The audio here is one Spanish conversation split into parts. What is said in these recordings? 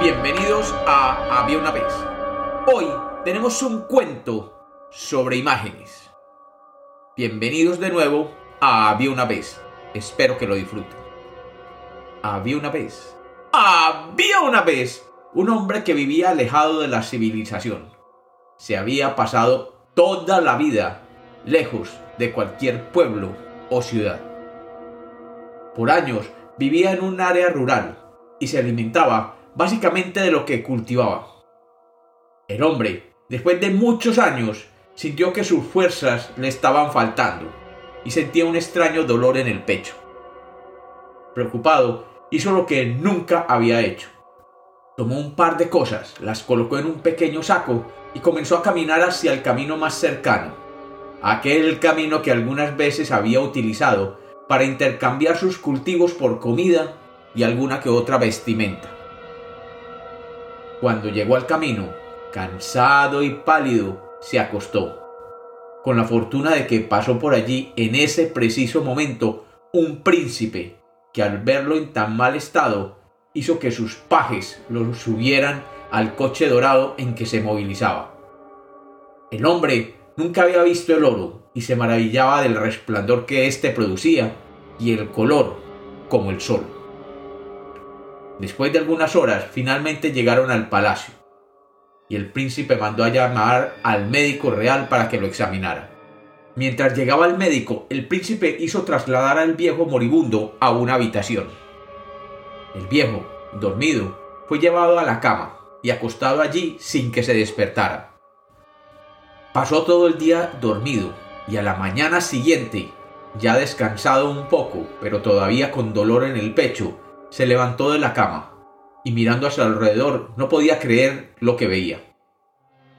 Bienvenidos a Había una vez. Hoy tenemos un cuento sobre imágenes. Bienvenidos de nuevo a Había una vez. Espero que lo disfruten. Había una vez. Había una vez un hombre que vivía alejado de la civilización. Se había pasado toda la vida lejos de cualquier pueblo o ciudad. Por años vivía en un área rural y se alimentaba básicamente de lo que cultivaba. El hombre, después de muchos años, sintió que sus fuerzas le estaban faltando y sentía un extraño dolor en el pecho. Preocupado, hizo lo que nunca había hecho. Tomó un par de cosas, las colocó en un pequeño saco y comenzó a caminar hacia el camino más cercano, aquel camino que algunas veces había utilizado para intercambiar sus cultivos por comida y alguna que otra vestimenta. Cuando llegó al camino, cansado y pálido, se acostó, con la fortuna de que pasó por allí en ese preciso momento un príncipe que al verlo en tan mal estado hizo que sus pajes lo subieran al coche dorado en que se movilizaba. El hombre nunca había visto el oro y se maravillaba del resplandor que éste producía y el color como el sol. Después de algunas horas finalmente llegaron al palacio y el príncipe mandó a llamar al médico real para que lo examinara. Mientras llegaba el médico, el príncipe hizo trasladar al viejo moribundo a una habitación. El viejo, dormido, fue llevado a la cama y acostado allí sin que se despertara. Pasó todo el día dormido y a la mañana siguiente, ya descansado un poco, pero todavía con dolor en el pecho, se levantó de la cama y mirando a su alrededor no podía creer lo que veía.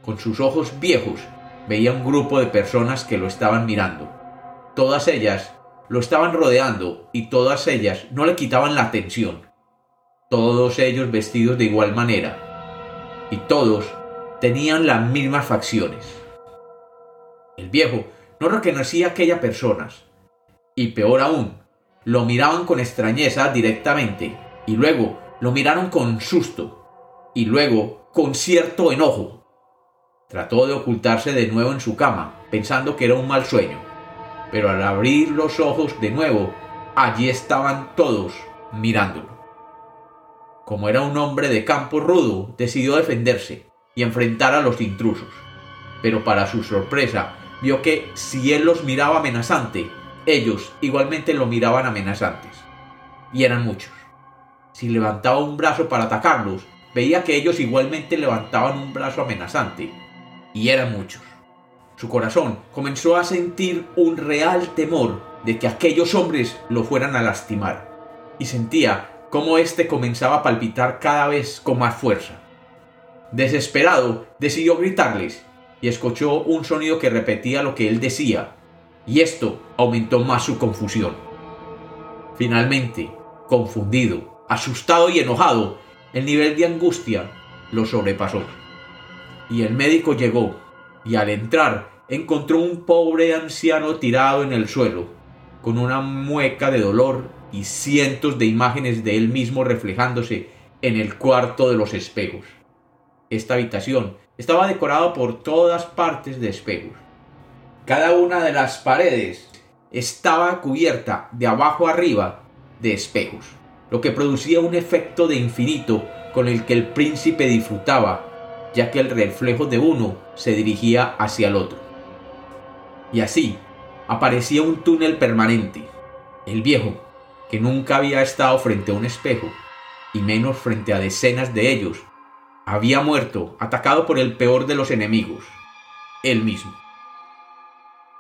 Con sus ojos viejos veía un grupo de personas que lo estaban mirando. Todas ellas lo estaban rodeando y todas ellas no le quitaban la atención. Todos ellos vestidos de igual manera. Y todos tenían las mismas facciones. El viejo no reconocía a aquellas personas. Y peor aún, lo miraban con extrañeza directamente. Y luego lo miraron con susto. Y luego con cierto enojo. Trató de ocultarse de nuevo en su cama, pensando que era un mal sueño. Pero al abrir los ojos de nuevo, allí estaban todos mirándolo. Como era un hombre de campo rudo, decidió defenderse y enfrentar a los intrusos. Pero para su sorpresa, vio que si él los miraba amenazante, ellos igualmente lo miraban amenazantes. Y eran muchos. Si levantaba un brazo para atacarlos, veía que ellos igualmente levantaban un brazo amenazante y eran muchos. Su corazón comenzó a sentir un real temor de que aquellos hombres lo fueran a lastimar, y sentía cómo éste comenzaba a palpitar cada vez con más fuerza. Desesperado, decidió gritarles, y escuchó un sonido que repetía lo que él decía, y esto aumentó más su confusión. Finalmente, confundido, asustado y enojado, el nivel de angustia lo sobrepasó y el médico llegó, y al entrar encontró un pobre anciano tirado en el suelo, con una mueca de dolor y cientos de imágenes de él mismo reflejándose en el cuarto de los espejos. Esta habitación estaba decorada por todas partes de espejos. Cada una de las paredes estaba cubierta de abajo arriba de espejos, lo que producía un efecto de infinito con el que el príncipe disfrutaba ya que el reflejo de uno se dirigía hacia el otro. Y así aparecía un túnel permanente. El viejo, que nunca había estado frente a un espejo, y menos frente a decenas de ellos, había muerto atacado por el peor de los enemigos, él mismo.